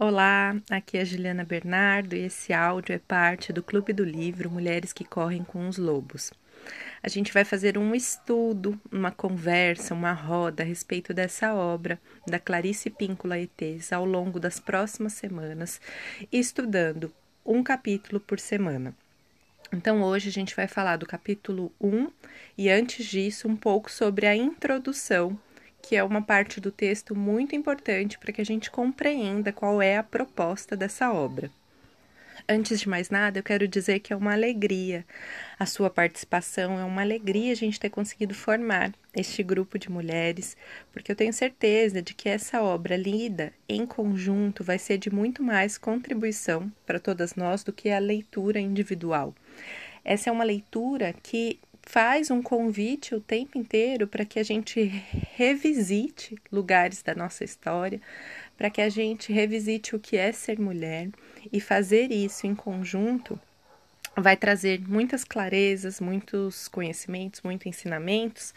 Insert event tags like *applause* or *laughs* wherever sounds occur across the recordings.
Olá, aqui é Juliana Bernardo e esse áudio é parte do Clube do Livro Mulheres que Correm com os Lobos. A gente vai fazer um estudo, uma conversa, uma roda a respeito dessa obra da Clarice Píncula Etes ao longo das próximas semanas, estudando um capítulo por semana. Então, hoje a gente vai falar do capítulo 1 e, antes disso, um pouco sobre a introdução que é uma parte do texto muito importante para que a gente compreenda qual é a proposta dessa obra. Antes de mais nada, eu quero dizer que é uma alegria a sua participação, é uma alegria a gente ter conseguido formar este grupo de mulheres, porque eu tenho certeza de que essa obra lida em conjunto vai ser de muito mais contribuição para todas nós do que a leitura individual. Essa é uma leitura que faz um convite o tempo inteiro para que a gente revisite lugares da nossa história, para que a gente revisite o que é ser mulher e fazer isso em conjunto vai trazer muitas clarezas, muitos conhecimentos, muitos ensinamentos.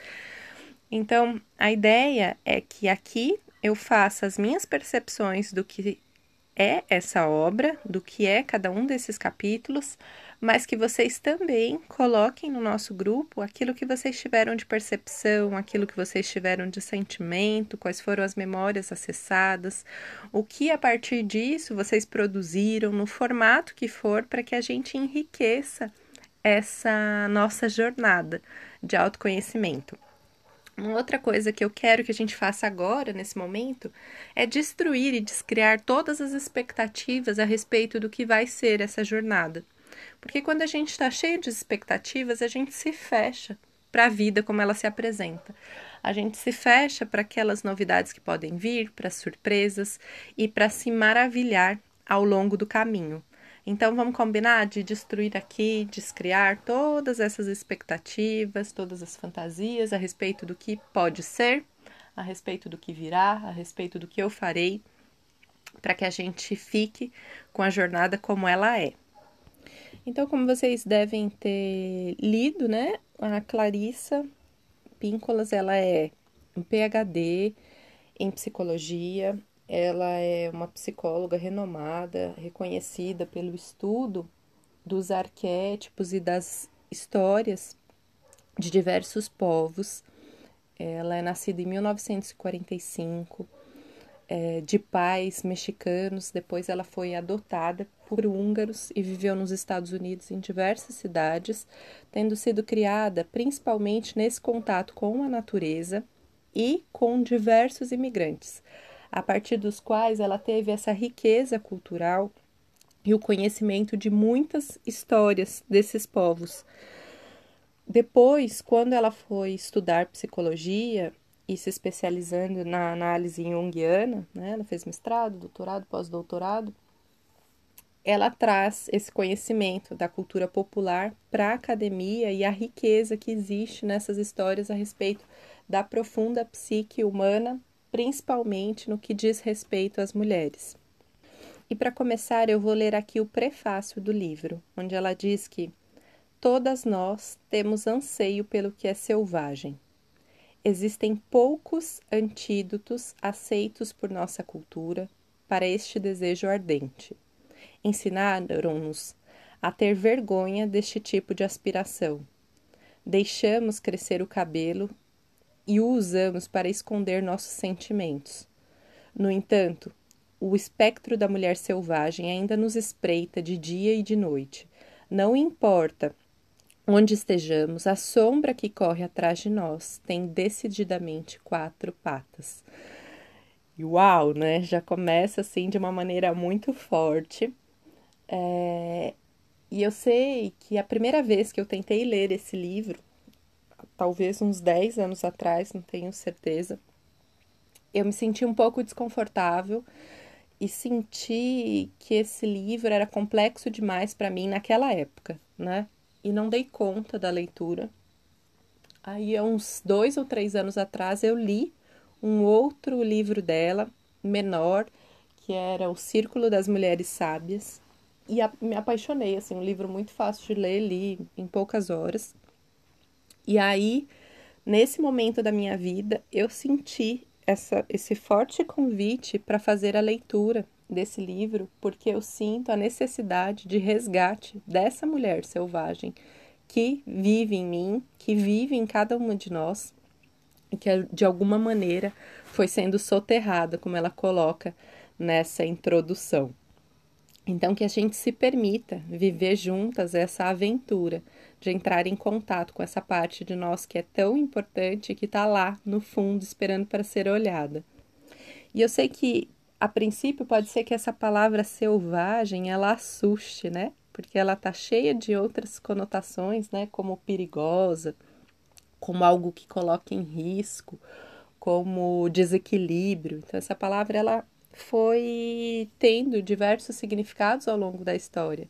Então, a ideia é que aqui eu faça as minhas percepções do que é essa obra, do que é cada um desses capítulos, mas que vocês também coloquem no nosso grupo aquilo que vocês tiveram de percepção, aquilo que vocês tiveram de sentimento, quais foram as memórias acessadas, o que a partir disso vocês produziram, no formato que for, para que a gente enriqueça essa nossa jornada de autoconhecimento. Uma outra coisa que eu quero que a gente faça agora, nesse momento, é destruir e descriar todas as expectativas a respeito do que vai ser essa jornada. Porque quando a gente está cheio de expectativas, a gente se fecha para a vida como ela se apresenta. A gente se fecha para aquelas novidades que podem vir, para surpresas e para se maravilhar ao longo do caminho. Então vamos combinar de destruir aqui, descriar todas essas expectativas, todas as fantasias a respeito do que pode ser, a respeito do que virá, a respeito do que eu farei, para que a gente fique com a jornada como ela é. Então, como vocês devem ter lido, né, a Clarissa Píncolas, ela é um PhD em psicologia, ela é uma psicóloga renomada, reconhecida pelo estudo dos arquétipos e das histórias de diversos povos. Ela é nascida em 1945 é, de pais mexicanos, depois ela foi adotada por húngaros e viveu nos Estados Unidos em diversas cidades, tendo sido criada principalmente nesse contato com a natureza e com diversos imigrantes, a partir dos quais ela teve essa riqueza cultural e o conhecimento de muitas histórias desses povos. Depois, quando ela foi estudar psicologia, e se especializando na análise junguiana, né? Ela fez mestrado, doutorado, pós-doutorado. Ela traz esse conhecimento da cultura popular para a academia e a riqueza que existe nessas histórias a respeito da profunda psique humana, principalmente no que diz respeito às mulheres. E para começar, eu vou ler aqui o prefácio do livro, onde ela diz que todas nós temos anseio pelo que é selvagem Existem poucos antídotos aceitos por nossa cultura para este desejo ardente. Ensinaram-nos a ter vergonha deste tipo de aspiração. Deixamos crescer o cabelo e o usamos para esconder nossos sentimentos. No entanto, o espectro da mulher selvagem ainda nos espreita de dia e de noite. Não importa Onde estejamos, a sombra que corre atrás de nós tem decididamente quatro patas. E uau, né? Já começa assim de uma maneira muito forte. É... E eu sei que a primeira vez que eu tentei ler esse livro, talvez uns 10 anos atrás, não tenho certeza, eu me senti um pouco desconfortável e senti que esse livro era complexo demais para mim naquela época, né? E não dei conta da leitura. Aí, há uns dois ou três anos atrás, eu li um outro livro dela, menor, que era O Círculo das Mulheres Sábias, e me apaixonei, assim, um livro muito fácil de ler, li em poucas horas. E aí, nesse momento da minha vida, eu senti essa, esse forte convite para fazer a leitura desse livro porque eu sinto a necessidade de resgate dessa mulher selvagem que vive em mim, que vive em cada uma de nós e que de alguma maneira foi sendo soterrada, como ela coloca nessa introdução. Então, que a gente se permita viver juntas essa aventura de entrar em contato com essa parte de nós que é tão importante e que está lá no fundo esperando para ser olhada. E eu sei que a princípio pode ser que essa palavra selvagem ela assuste, né? Porque ela tá cheia de outras conotações, né? Como perigosa, como algo que coloca em risco, como desequilíbrio. Então essa palavra ela foi tendo diversos significados ao longo da história.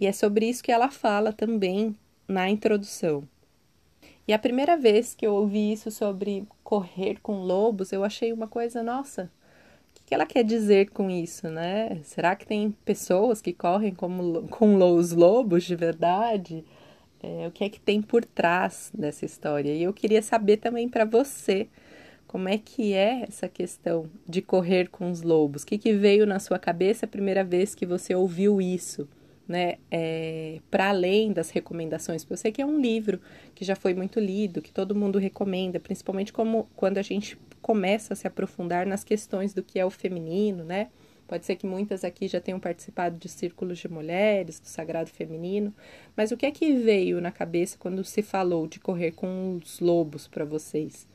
E é sobre isso que ela fala também na introdução. E a primeira vez que eu ouvi isso sobre correr com lobos, eu achei uma coisa, nossa, que ela quer dizer com isso, né? Será que tem pessoas que correm como, *laughs* com os lobos de verdade? É, o que é que tem por trás dessa história? E eu queria saber também para você como é que é essa questão de correr com os lobos? O que, que veio na sua cabeça a primeira vez que você ouviu isso? Né, é, para além das recomendações, porque eu sei que é um livro que já foi muito lido, que todo mundo recomenda, principalmente como quando a gente começa a se aprofundar nas questões do que é o feminino, né? Pode ser que muitas aqui já tenham participado de círculos de mulheres, do sagrado feminino, mas o que é que veio na cabeça quando se falou de correr com os lobos para vocês?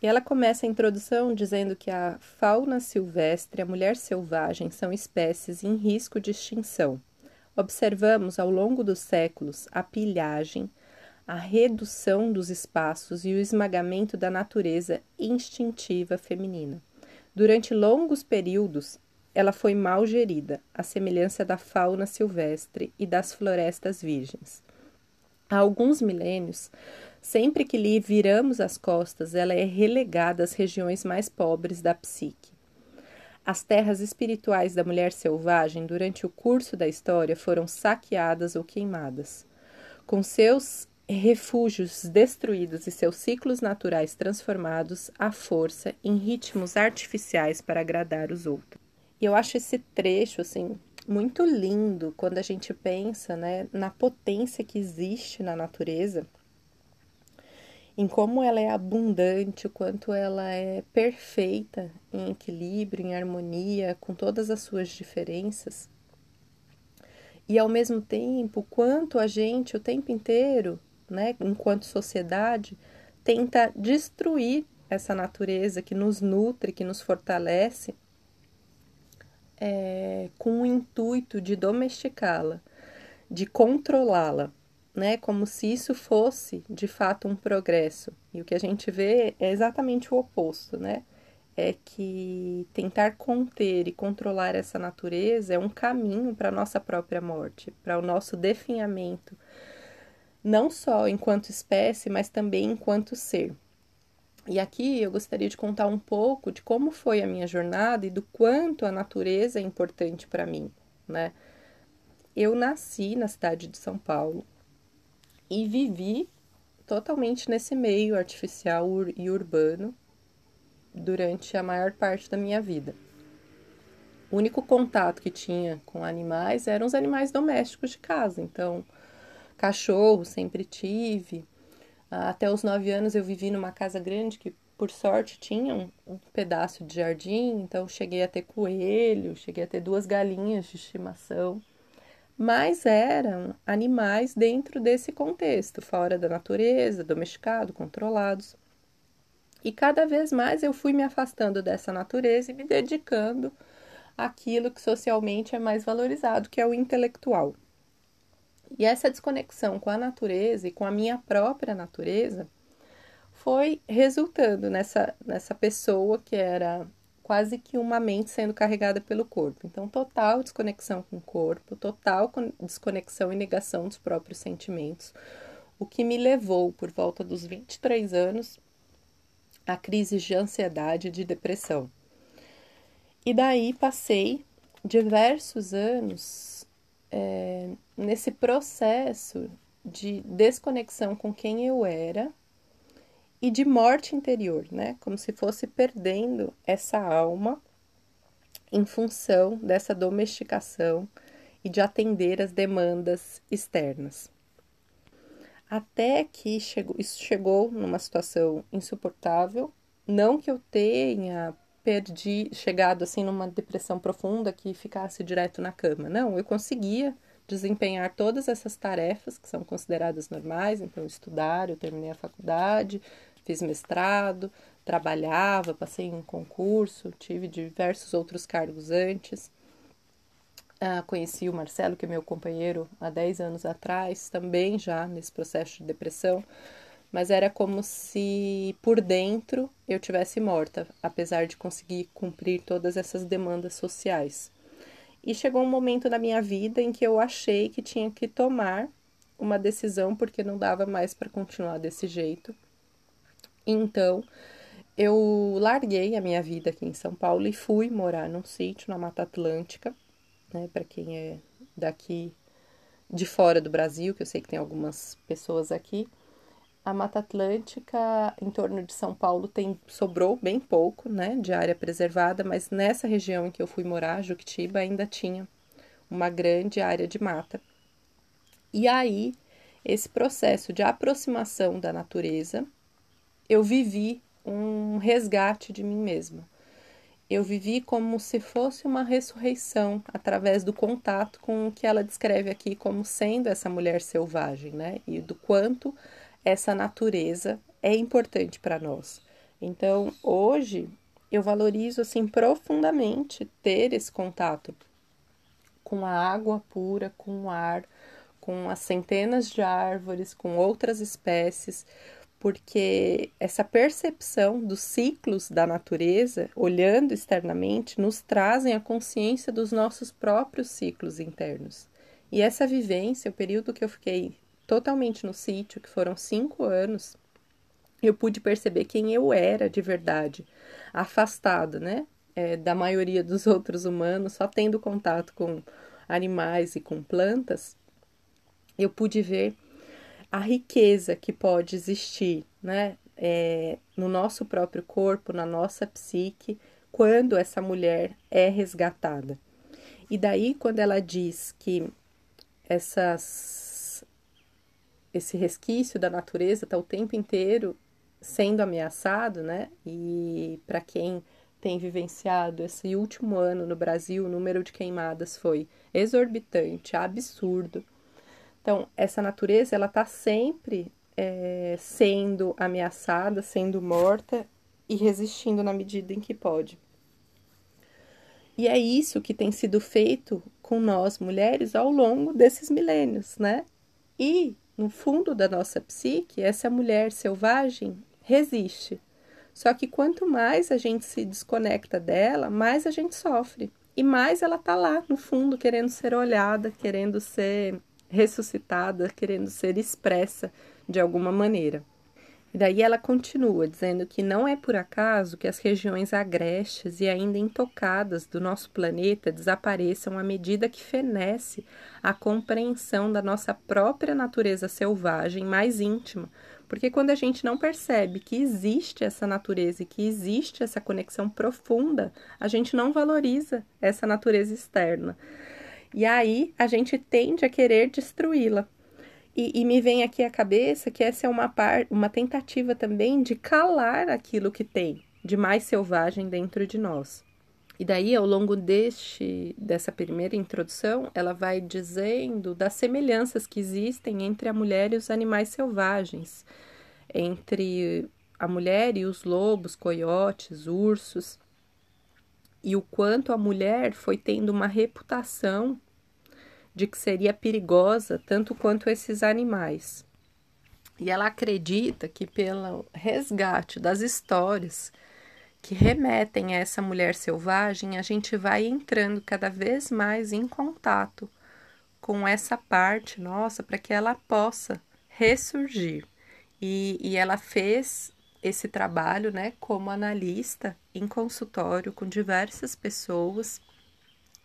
E ela começa a introdução dizendo que a fauna silvestre e a mulher selvagem são espécies em risco de extinção. Observamos ao longo dos séculos a pilhagem, a redução dos espaços e o esmagamento da natureza instintiva feminina. Durante longos períodos, ela foi mal gerida, à semelhança da fauna silvestre e das florestas virgens. Há alguns milênios, Sempre que lhe viramos as costas, ela é relegada às regiões mais pobres da psique. As terras espirituais da mulher selvagem, durante o curso da história, foram saqueadas ou queimadas. Com seus refúgios destruídos e seus ciclos naturais transformados à força em ritmos artificiais para agradar os outros. E eu acho esse trecho assim muito lindo quando a gente pensa, né, na potência que existe na natureza em como ela é abundante, o quanto ela é perfeita em equilíbrio, em harmonia, com todas as suas diferenças. E ao mesmo tempo, quanto a gente o tempo inteiro, né, enquanto sociedade, tenta destruir essa natureza que nos nutre, que nos fortalece, é, com o intuito de domesticá-la, de controlá-la né, como se isso fosse de fato um progresso. E o que a gente vê é exatamente o oposto, né? É que tentar conter e controlar essa natureza é um caminho para a nossa própria morte, para o nosso definhamento, não só enquanto espécie, mas também enquanto ser. E aqui eu gostaria de contar um pouco de como foi a minha jornada e do quanto a natureza é importante para mim, né? Eu nasci na cidade de São Paulo, e vivi totalmente nesse meio artificial e urbano durante a maior parte da minha vida. O único contato que tinha com animais eram os animais domésticos de casa, então cachorro sempre tive. Até os nove anos eu vivi numa casa grande que, por sorte, tinha um, um pedaço de jardim, então cheguei a ter coelho, cheguei a ter duas galinhas de estimação mas eram animais dentro desse contexto, fora da natureza, domesticado, controlados. E cada vez mais eu fui me afastando dessa natureza e me dedicando àquilo que socialmente é mais valorizado, que é o intelectual. E essa desconexão com a natureza e com a minha própria natureza foi resultando nessa, nessa pessoa que era quase que uma mente sendo carregada pelo corpo. Então, total desconexão com o corpo, total desconexão e negação dos próprios sentimentos, o que me levou, por volta dos 23 anos, a crises de ansiedade e de depressão. E daí passei diversos anos é, nesse processo de desconexão com quem eu era e de morte interior, né? Como se fosse perdendo essa alma em função dessa domesticação e de atender as demandas externas. Até que chegou, isso chegou numa situação insuportável, não que eu tenha perdi, chegado assim numa depressão profunda que ficasse direto na cama. Não, eu conseguia desempenhar todas essas tarefas que são consideradas normais, então estudar, eu terminei a faculdade, fiz mestrado, trabalhava, passei em um concurso, tive diversos outros cargos antes. Ah, conheci o Marcelo, que é meu companheiro há 10 anos atrás, também já nesse processo de depressão, mas era como se por dentro eu tivesse morta, apesar de conseguir cumprir todas essas demandas sociais. E chegou um momento na minha vida em que eu achei que tinha que tomar uma decisão porque não dava mais para continuar desse jeito. Então, eu larguei a minha vida aqui em São Paulo e fui morar num sítio na Mata Atlântica, né, para quem é daqui de fora do Brasil, que eu sei que tem algumas pessoas aqui. A Mata Atlântica, em torno de São Paulo, tem sobrou bem pouco, né, de área preservada, mas nessa região em que eu fui morar, Juquitiba, ainda tinha uma grande área de mata. E aí, esse processo de aproximação da natureza, eu vivi um resgate de mim mesma. Eu vivi como se fosse uma ressurreição através do contato com o que ela descreve aqui como sendo essa mulher selvagem, né? E do quanto essa natureza é importante para nós. Então, hoje eu valorizo assim profundamente ter esse contato com a água pura, com o ar, com as centenas de árvores, com outras espécies, porque essa percepção dos ciclos da natureza, olhando externamente, nos trazem a consciência dos nossos próprios ciclos internos. E essa vivência, o período que eu fiquei totalmente no sítio, que foram cinco anos, eu pude perceber quem eu era de verdade, afastado, né? É, da maioria dos outros humanos, só tendo contato com animais e com plantas, eu pude ver a riqueza que pode existir, né? É, no nosso próprio corpo, na nossa psique, quando essa mulher é resgatada. E daí, quando ela diz que essas esse resquício da natureza está o tempo inteiro sendo ameaçado, né? E para quem tem vivenciado esse último ano no Brasil, o número de queimadas foi exorbitante, absurdo. Então, essa natureza ela está sempre é, sendo ameaçada, sendo morta e resistindo na medida em que pode. E é isso que tem sido feito com nós mulheres ao longo desses milênios, né? E no fundo da nossa psique, essa mulher selvagem resiste. Só que quanto mais a gente se desconecta dela, mais a gente sofre. E mais ela tá lá no fundo querendo ser olhada, querendo ser ressuscitada, querendo ser expressa de alguma maneira. E daí ela continua dizendo que não é por acaso que as regiões agrestes e ainda intocadas do nosso planeta desapareçam à medida que fenece a compreensão da nossa própria natureza selvagem mais íntima. Porque quando a gente não percebe que existe essa natureza e que existe essa conexão profunda, a gente não valoriza essa natureza externa. E aí a gente tende a querer destruí-la. E, e, me vem aqui à cabeça que essa é uma, par, uma tentativa também de calar aquilo que tem de mais selvagem dentro de nós. E daí, ao longo deste, dessa primeira introdução, ela vai dizendo das semelhanças que existem entre a mulher e os animais selvagens, entre a mulher e os lobos, coiotes, ursos, e o quanto a mulher foi tendo uma reputação de que seria perigosa tanto quanto esses animais. E ela acredita que pelo resgate das histórias que remetem a essa mulher selvagem, a gente vai entrando cada vez mais em contato com essa parte nossa para que ela possa ressurgir. E, e ela fez esse trabalho né, como analista em consultório com diversas pessoas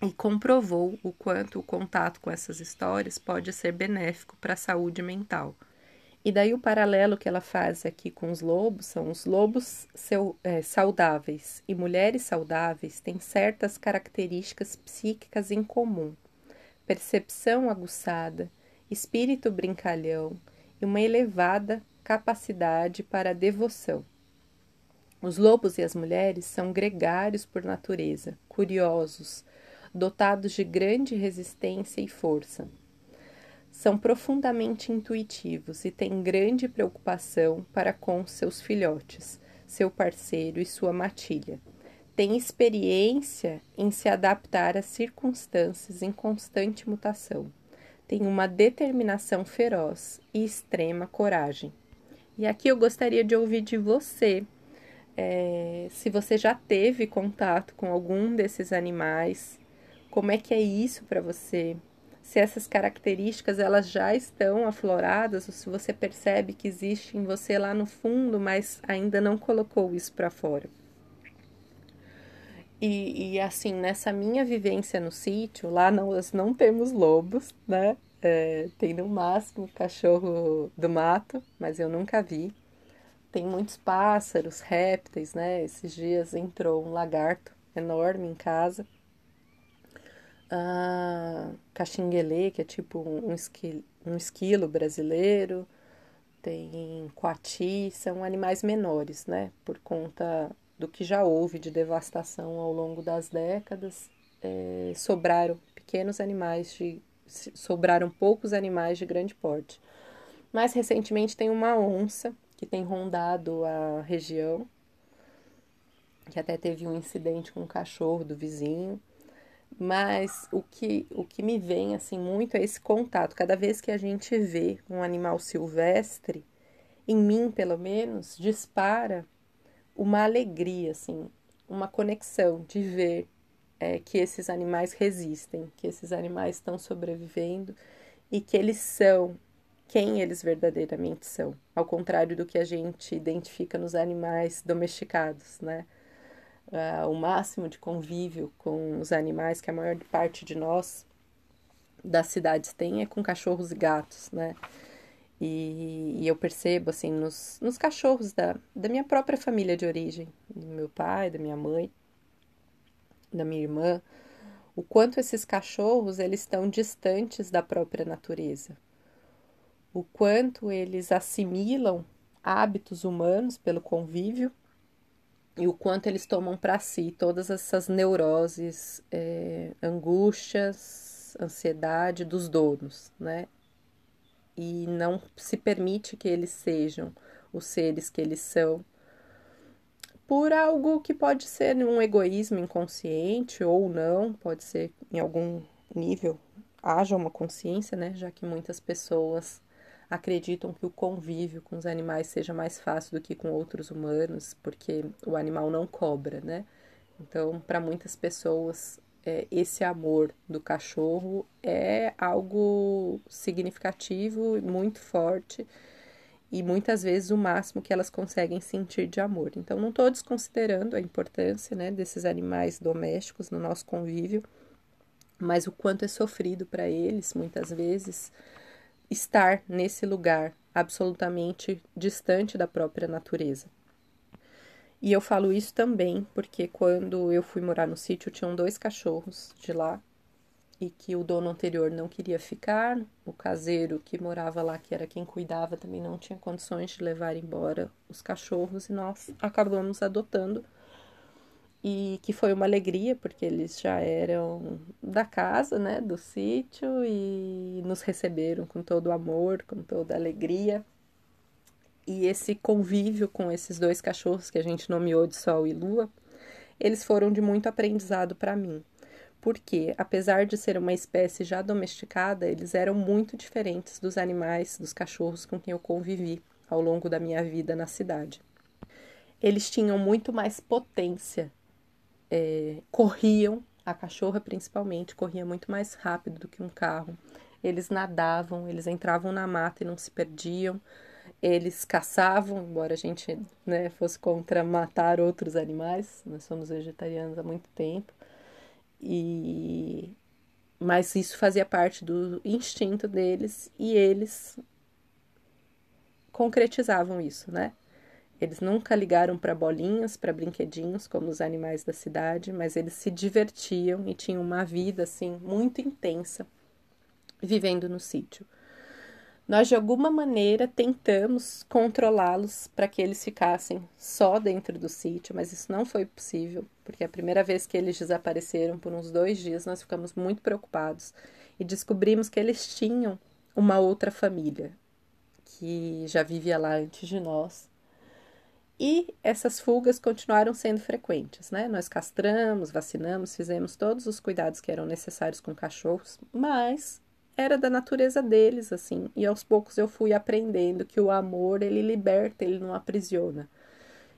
e comprovou o quanto o contato com essas histórias pode ser benéfico para a saúde mental. E daí o paralelo que ela faz aqui com os lobos são os lobos seu, é, saudáveis e mulheres saudáveis têm certas características psíquicas em comum: percepção aguçada, espírito brincalhão e uma elevada capacidade para devoção. Os lobos e as mulheres são gregários por natureza, curiosos, dotados de grande resistência e força. São profundamente intuitivos e têm grande preocupação para com seus filhotes, seu parceiro e sua matilha. Têm experiência em se adaptar às circunstâncias em constante mutação. Têm uma determinação feroz e extrema coragem. E aqui eu gostaria de ouvir de você é, se você já teve contato com algum desses animais, como é que é isso para você? Se essas características elas já estão afloradas ou se você percebe que existe em você lá no fundo, mas ainda não colocou isso para fora. E, e, assim, nessa minha vivência no sítio, lá nós não temos lobos, né? É, tem no máximo cachorro do mato, mas eu nunca vi. Tem muitos pássaros, répteis, né? Esses dias entrou um lagarto enorme em casa. Ah, caxinguelê, que é tipo um esquilo, um esquilo brasileiro. Tem coati, são animais menores, né? Por conta do que já houve de devastação ao longo das décadas, é, sobraram pequenos animais de sobraram poucos animais de grande porte. Mais recentemente tem uma onça que tem rondado a região, que até teve um incidente com um cachorro do vizinho. Mas o que, o que me vem assim muito é esse contato. Cada vez que a gente vê um animal silvestre, em mim pelo menos, dispara uma alegria, assim, uma conexão de ver é, que esses animais resistem, que esses animais estão sobrevivendo e que eles são quem eles verdadeiramente são, ao contrário do que a gente identifica nos animais domesticados, né? Uh, o máximo de convívio com os animais que a maior parte de nós das cidades tem é com cachorros e gatos, né? E, e eu percebo, assim, nos, nos cachorros da, da minha própria família de origem, do meu pai, da minha mãe, da minha irmã, o quanto esses cachorros eles estão distantes da própria natureza, o quanto eles assimilam hábitos humanos pelo convívio e o quanto eles tomam para si todas essas neuroses, é, angústias, ansiedade dos donos, né? E não se permite que eles sejam os seres que eles são por algo que pode ser um egoísmo inconsciente ou não, pode ser em algum nível haja uma consciência, né? Já que muitas pessoas acreditam que o convívio com os animais seja mais fácil do que com outros humanos, porque o animal não cobra, né? Então, para muitas pessoas, é, esse amor do cachorro é algo significativo, muito forte e muitas vezes o máximo que elas conseguem sentir de amor. Então, não estou desconsiderando a importância né, desses animais domésticos no nosso convívio, mas o quanto é sofrido para eles, muitas vezes, estar nesse lugar absolutamente distante da própria natureza. E eu falo isso também porque quando eu fui morar no sítio, tinham dois cachorros de lá e que o dono anterior não queria ficar, o caseiro que morava lá, que era quem cuidava, também não tinha condições de levar embora os cachorros e nós acabamos adotando. E que foi uma alegria, porque eles já eram da casa, né, do sítio e nos receberam com todo o amor, com toda alegria. E esse convívio com esses dois cachorros que a gente nomeou de Sol e Lua, eles foram de muito aprendizado para mim porque, apesar de ser uma espécie já domesticada, eles eram muito diferentes dos animais, dos cachorros com quem eu convivi ao longo da minha vida na cidade. Eles tinham muito mais potência, é, corriam, a cachorra principalmente, corria muito mais rápido do que um carro. Eles nadavam, eles entravam na mata e não se perdiam. Eles caçavam, embora a gente né, fosse contra matar outros animais, nós somos vegetarianos há muito tempo e mas isso fazia parte do instinto deles e eles concretizavam isso, né? Eles nunca ligaram para bolinhas, para brinquedinhos, como os animais da cidade, mas eles se divertiam e tinham uma vida assim muito intensa vivendo no sítio. Nós de alguma maneira tentamos controlá-los para que eles ficassem só dentro do sítio, mas isso não foi possível, porque a primeira vez que eles desapareceram por uns dois dias, nós ficamos muito preocupados e descobrimos que eles tinham uma outra família que já vivia lá antes de nós e essas fugas continuaram sendo frequentes, né? Nós castramos, vacinamos, fizemos todos os cuidados que eram necessários com cachorros, mas era da natureza deles, assim. E aos poucos eu fui aprendendo que o amor, ele liberta, ele não aprisiona.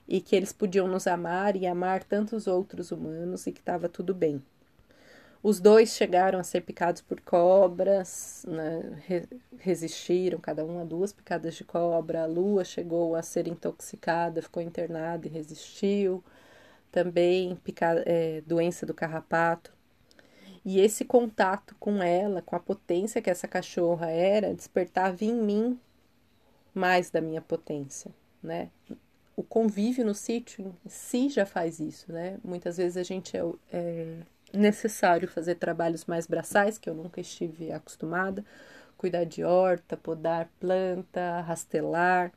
E que eles podiam nos amar e amar tantos outros humanos e que estava tudo bem. Os dois chegaram a ser picados por cobras, né? Re resistiram, cada um a duas picadas de cobra. A Lua chegou a ser intoxicada, ficou internada e resistiu. Também pica é, doença do carrapato. E esse contato com ela, com a potência que essa cachorra era, despertava em mim mais da minha potência, né? O convívio no sítio em si já faz isso, né? Muitas vezes a gente é, é necessário fazer trabalhos mais braçais, que eu nunca estive acostumada, cuidar de horta, podar planta, rastelar.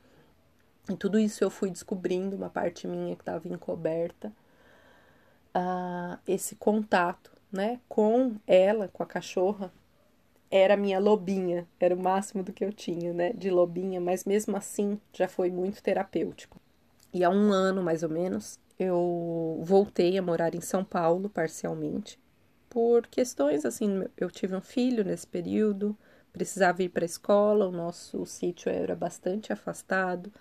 E tudo isso eu fui descobrindo, uma parte minha que estava encoberta. Ah, esse contato, né, com ela, com a cachorra, era minha lobinha, era o máximo do que eu tinha, né, de lobinha, mas mesmo assim já foi muito terapêutico. E há um ano mais ou menos, eu voltei a morar em São Paulo parcialmente por questões assim, eu tive um filho nesse período, precisava ir para a escola, o nosso sítio era bastante afastado,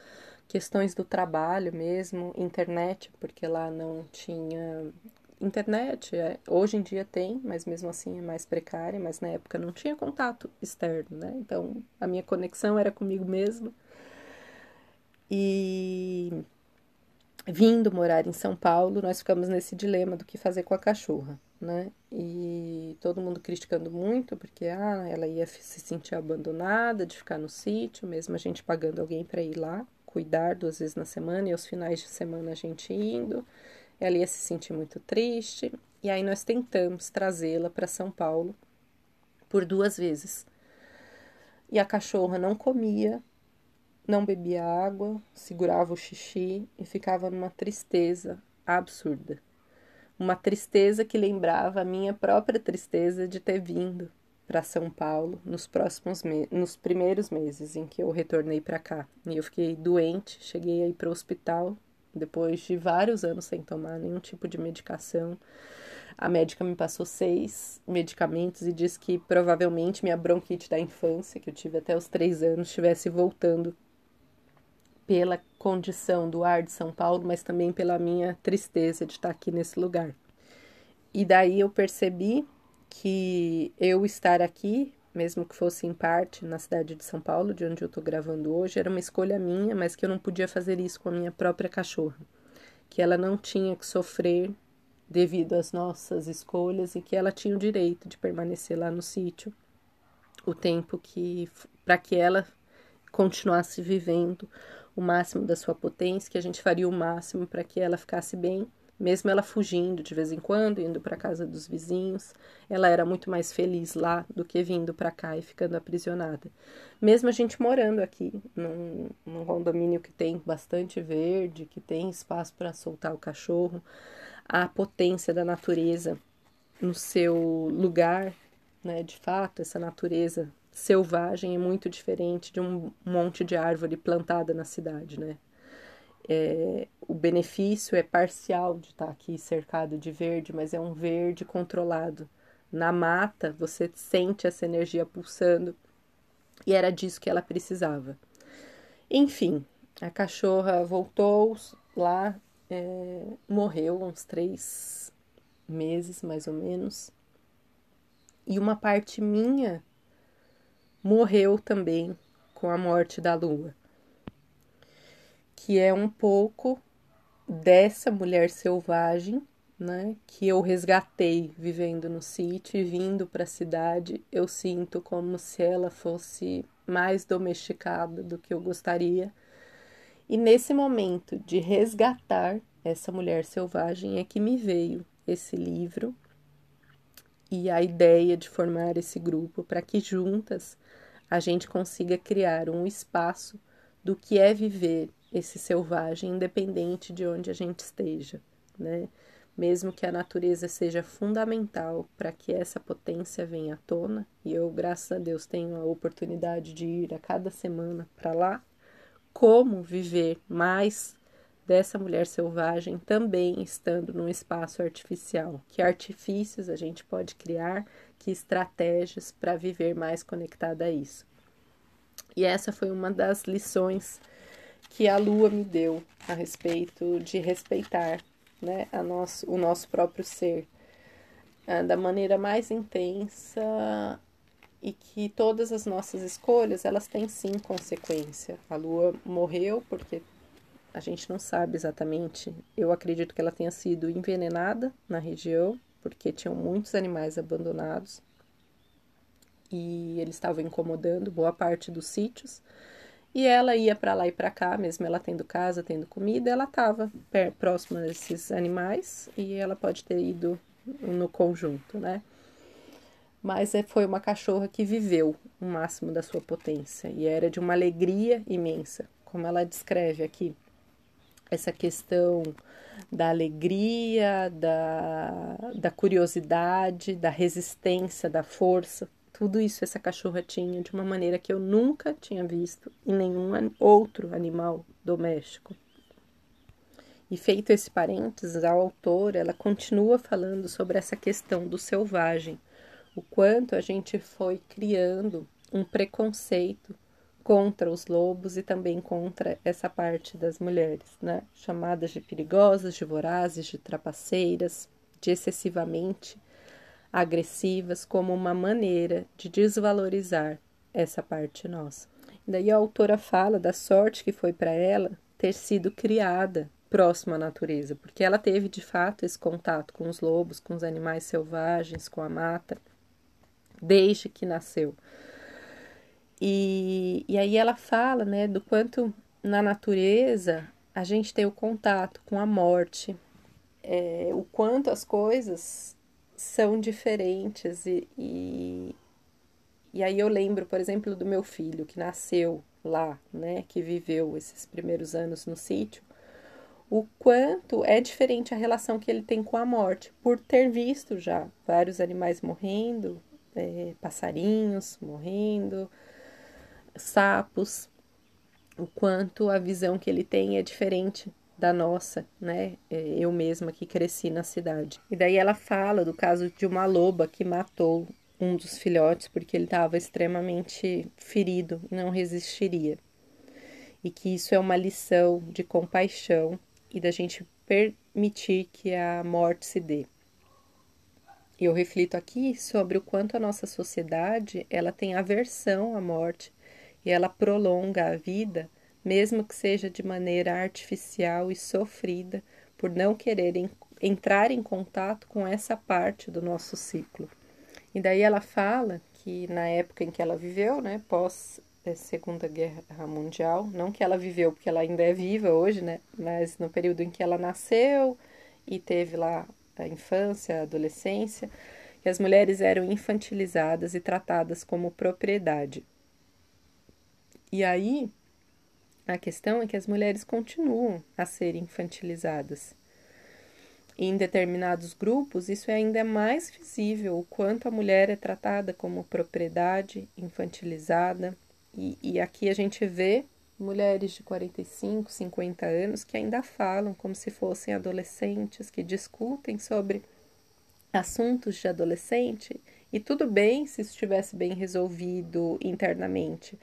questões do trabalho mesmo, internet, porque lá não tinha internet, é, hoje em dia tem, mas mesmo assim é mais precária, mas na época não tinha contato externo, né? Então a minha conexão era comigo mesma. E vindo morar em São Paulo, nós ficamos nesse dilema do que fazer com a cachorra, né? E todo mundo criticando muito, porque ah, ela ia se sentir abandonada de ficar no sítio, mesmo a gente pagando alguém para ir lá cuidar duas vezes na semana e aos finais de semana a gente indo. Ela ia se sentir muito triste. E aí nós tentamos trazê-la para São Paulo por duas vezes. E a cachorra não comia, não bebia água, segurava o xixi e ficava numa tristeza absurda. Uma tristeza que lembrava a minha própria tristeza de ter vindo para São Paulo nos próximos nos primeiros meses em que eu retornei para cá. E eu fiquei doente, cheguei aí para o hospital depois de vários anos sem tomar nenhum tipo de medicação. A médica me passou seis medicamentos e disse que provavelmente minha bronquite da infância, que eu tive até os três anos, estivesse voltando pela condição do ar de São Paulo, mas também pela minha tristeza de estar aqui nesse lugar. E daí eu percebi que eu estar aqui, mesmo que fosse em parte na cidade de São Paulo, de onde eu estou gravando hoje, era uma escolha minha, mas que eu não podia fazer isso com a minha própria cachorra. Que ela não tinha que sofrer devido às nossas escolhas e que ela tinha o direito de permanecer lá no sítio o tempo que para que ela continuasse vivendo o máximo da sua potência, que a gente faria o máximo para que ela ficasse bem, mesmo ela fugindo de vez em quando, indo para casa dos vizinhos, ela era muito mais feliz lá do que vindo para cá e ficando aprisionada. Mesmo a gente morando aqui, num, num condomínio que tem bastante verde, que tem espaço para soltar o cachorro, a potência da natureza no seu lugar, né, de fato, essa natureza selvagem é muito diferente de um monte de árvore plantada na cidade, né? É, o benefício é parcial de estar aqui cercado de verde, mas é um verde controlado. Na mata, você sente essa energia pulsando e era disso que ela precisava. Enfim, a cachorra voltou lá, é, morreu uns três meses mais ou menos. E uma parte minha morreu também com a morte da lua, que é um pouco dessa mulher selvagem, né, que eu resgatei vivendo no sítio e vindo para a cidade, eu sinto como se ela fosse mais domesticada do que eu gostaria. E nesse momento de resgatar essa mulher selvagem é que me veio esse livro e a ideia de formar esse grupo para que juntas a gente consiga criar um espaço do que é viver esse selvagem, independente de onde a gente esteja, né? Mesmo que a natureza seja fundamental para que essa potência venha à tona, e eu, graças a Deus, tenho a oportunidade de ir a cada semana para lá, como viver mais dessa mulher selvagem também estando num espaço artificial. Que artifícios a gente pode criar, que estratégias para viver mais conectada a isso. E essa foi uma das lições que a lua me deu a respeito de respeitar né, a nosso, o nosso próprio ser uh, da maneira mais intensa e que todas as nossas escolhas elas têm sim consequência. A lua morreu porque a gente não sabe exatamente. Eu acredito que ela tenha sido envenenada na região porque tinham muitos animais abandonados e eles estavam incomodando boa parte dos sítios. E ela ia para lá e para cá, mesmo ela tendo casa, tendo comida, ela estava próxima desses animais e ela pode ter ido no conjunto, né? Mas é, foi uma cachorra que viveu o máximo da sua potência e era de uma alegria imensa, como ela descreve aqui. Essa questão da alegria, da, da curiosidade, da resistência, da força, tudo isso essa cachorra tinha de uma maneira que eu nunca tinha visto em nenhum outro animal doméstico. E feito esse parênteses, a autora ela continua falando sobre essa questão do selvagem, o quanto a gente foi criando um preconceito contra os lobos e também contra essa parte das mulheres, né? Chamadas de perigosas, de vorazes, de trapaceiras, de excessivamente agressivas como uma maneira de desvalorizar essa parte nossa. Daí a autora fala da sorte que foi para ela ter sido criada próxima à natureza, porque ela teve de fato esse contato com os lobos, com os animais selvagens, com a mata, desde que nasceu. E, e aí ela fala né, do quanto na natureza a gente tem o contato com a morte, é, o quanto as coisas são diferentes e, e, e aí eu lembro, por exemplo, do meu filho que nasceu lá, né, que viveu esses primeiros anos no sítio, o quanto é diferente a relação que ele tem com a morte, por ter visto já vários animais morrendo, é, passarinhos morrendo, sapos, o quanto a visão que ele tem é diferente da nossa, né? É, eu mesma que cresci na cidade. E daí ela fala do caso de uma loba que matou um dos filhotes porque ele estava extremamente ferido não resistiria. E que isso é uma lição de compaixão e da gente permitir que a morte se dê. Eu reflito aqui sobre o quanto a nossa sociedade ela tem aversão à morte e ela prolonga a vida mesmo que seja de maneira artificial e sofrida, por não querer entrar em contato com essa parte do nosso ciclo. E daí ela fala que na época em que ela viveu, né, pós é, Segunda Guerra Mundial, não que ela viveu porque ela ainda é viva hoje, né, mas no período em que ela nasceu e teve lá a infância, a adolescência, que as mulheres eram infantilizadas e tratadas como propriedade. E aí a questão é que as mulheres continuam a ser infantilizadas. em determinados grupos, isso é ainda mais visível, o quanto a mulher é tratada como propriedade, infantilizada. E, e aqui a gente vê mulheres de 45, 50 anos que ainda falam como se fossem adolescentes, que discutem sobre assuntos de adolescente, e tudo bem se estivesse bem resolvido internamente,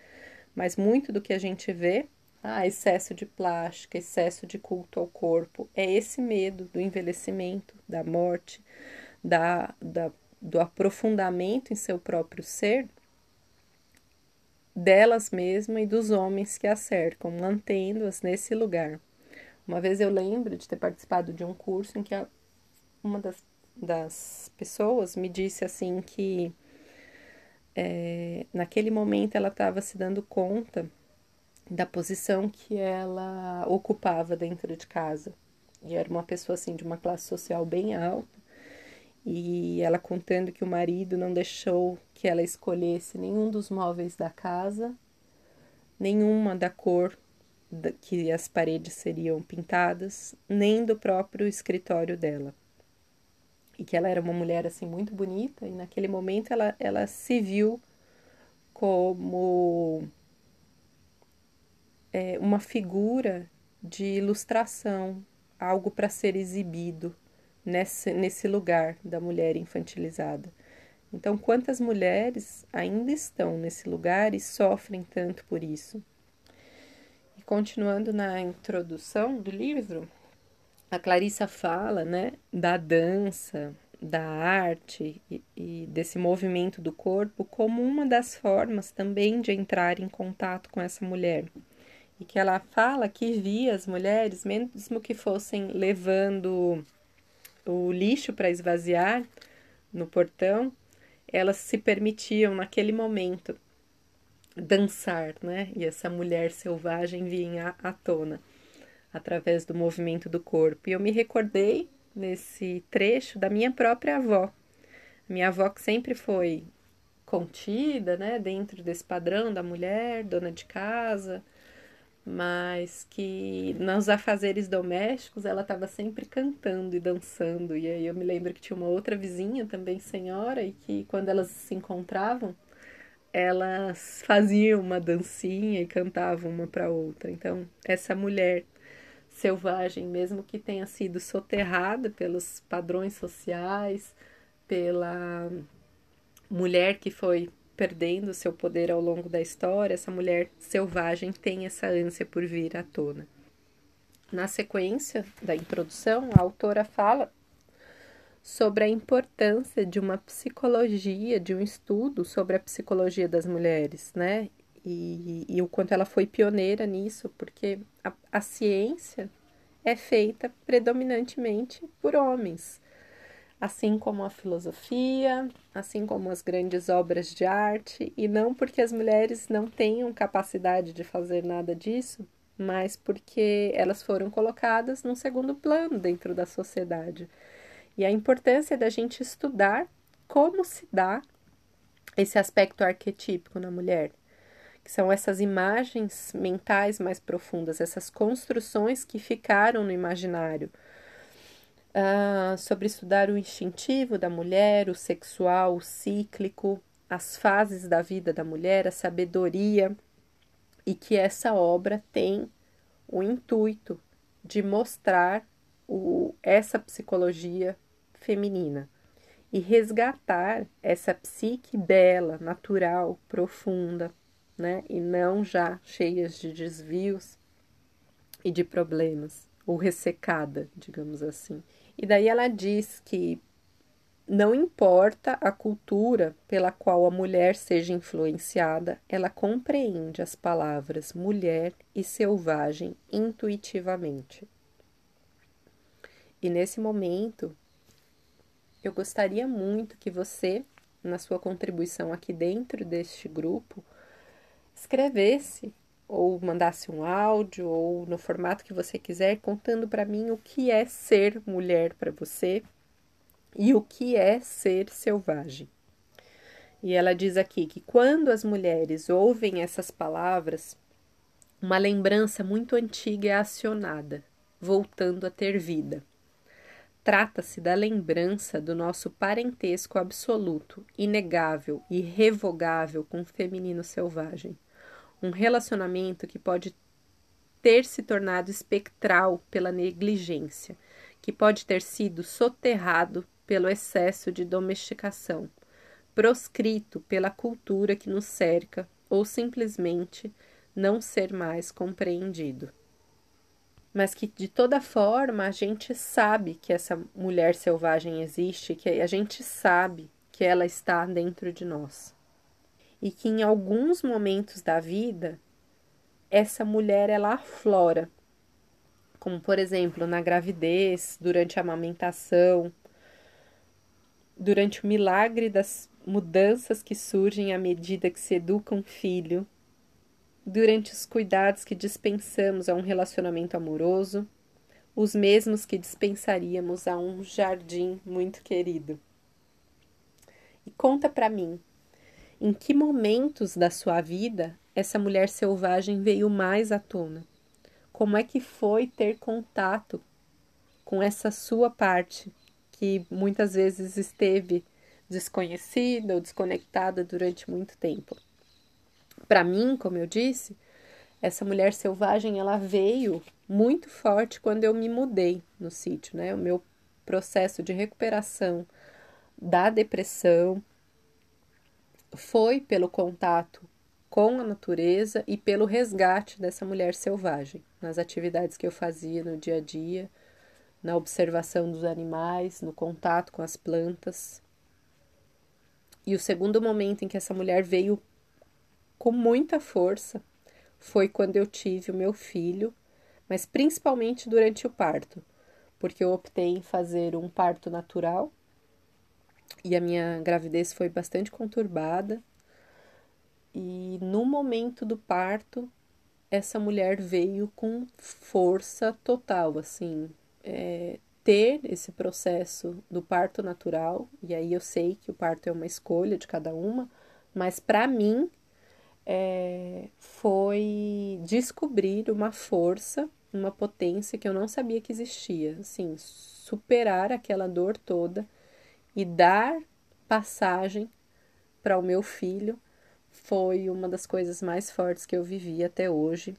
mas muito do que a gente vê ah, excesso de plástica, excesso de culto ao corpo. É esse medo do envelhecimento, da morte, da, da, do aprofundamento em seu próprio ser, delas mesmas e dos homens que a cercam, mantendo-as nesse lugar. Uma vez eu lembro de ter participado de um curso em que uma das, das pessoas me disse assim que é, naquele momento ela estava se dando conta da posição que ela ocupava dentro de casa. E era uma pessoa assim de uma classe social bem alta. E ela contando que o marido não deixou que ela escolhesse nenhum dos móveis da casa, nenhuma da cor que as paredes seriam pintadas, nem do próprio escritório dela. E que ela era uma mulher assim muito bonita e naquele momento ela, ela se viu como é, uma figura de ilustração, algo para ser exibido nesse, nesse lugar da mulher infantilizada. Então, quantas mulheres ainda estão nesse lugar e sofrem tanto por isso? E continuando na introdução do livro, a Clarissa fala, né, da dança, da arte e, e, desse movimento do corpo como uma das formas também de entrar em contato com essa mulher e que ela fala que via as mulheres, mesmo que fossem levando o lixo para esvaziar no portão, elas se permitiam naquele momento dançar, né? E essa mulher selvagem vinha à tona através do movimento do corpo. E eu me recordei nesse trecho da minha própria avó. Minha avó que sempre foi contida, né, dentro desse padrão da mulher, dona de casa, mas que nos afazeres domésticos ela estava sempre cantando e dançando. E aí eu me lembro que tinha uma outra vizinha, também senhora, e que quando elas se encontravam, elas faziam uma dancinha e cantavam uma para outra. Então, essa mulher selvagem, mesmo que tenha sido soterrada pelos padrões sociais, pela mulher que foi perdendo seu poder ao longo da história, essa mulher selvagem tem essa ânsia por vir à tona. Na sequência da introdução, a autora fala sobre a importância de uma psicologia, de um estudo sobre a psicologia das mulheres, né? E, e o quanto ela foi pioneira nisso, porque a, a ciência é feita predominantemente por homens assim como a filosofia, assim como as grandes obras de arte, e não porque as mulheres não tenham capacidade de fazer nada disso, mas porque elas foram colocadas num segundo plano dentro da sociedade. E a importância da gente estudar como se dá esse aspecto arquetípico na mulher, que são essas imagens mentais mais profundas, essas construções que ficaram no imaginário. Uh, sobre estudar o instintivo da mulher, o sexual, o cíclico, as fases da vida da mulher, a sabedoria, e que essa obra tem o intuito de mostrar o, essa psicologia feminina e resgatar essa psique bela, natural, profunda, né? E não já cheias de desvios e de problemas, ou ressecada, digamos assim. E daí ela diz que não importa a cultura pela qual a mulher seja influenciada, ela compreende as palavras mulher e selvagem intuitivamente. E nesse momento, eu gostaria muito que você, na sua contribuição aqui dentro deste grupo, escrevesse ou mandasse um áudio ou no formato que você quiser contando para mim o que é ser mulher para você e o que é ser selvagem. E ela diz aqui que quando as mulheres ouvem essas palavras, uma lembrança muito antiga é acionada, voltando a ter vida. Trata-se da lembrança do nosso parentesco absoluto, inegável e irrevogável com o feminino selvagem um relacionamento que pode ter se tornado espectral pela negligência, que pode ter sido soterrado pelo excesso de domesticação, proscrito pela cultura que nos cerca ou simplesmente não ser mais compreendido. Mas que de toda forma a gente sabe que essa mulher selvagem existe, que a gente sabe que ela está dentro de nós e que em alguns momentos da vida essa mulher ela aflora, como por exemplo na gravidez, durante a amamentação, durante o milagre das mudanças que surgem à medida que se educa um filho, durante os cuidados que dispensamos a um relacionamento amoroso, os mesmos que dispensaríamos a um jardim muito querido. E conta para mim, em que momentos da sua vida essa mulher selvagem veio mais à tona? Como é que foi ter contato com essa sua parte que muitas vezes esteve desconhecida ou desconectada durante muito tempo? Para mim, como eu disse, essa mulher selvagem ela veio muito forte quando eu me mudei no sítio, né? O meu processo de recuperação da depressão foi pelo contato com a natureza e pelo resgate dessa mulher selvagem, nas atividades que eu fazia no dia a dia, na observação dos animais, no contato com as plantas. E o segundo momento em que essa mulher veio com muita força foi quando eu tive o meu filho, mas principalmente durante o parto, porque eu optei em fazer um parto natural e a minha gravidez foi bastante conturbada. E no momento do parto, essa mulher veio com força total, assim, é, ter esse processo do parto natural, e aí eu sei que o parto é uma escolha de cada uma, mas para mim é, foi descobrir uma força, uma potência que eu não sabia que existia, assim, superar aquela dor toda e dar passagem para o meu filho foi uma das coisas mais fortes que eu vivi até hoje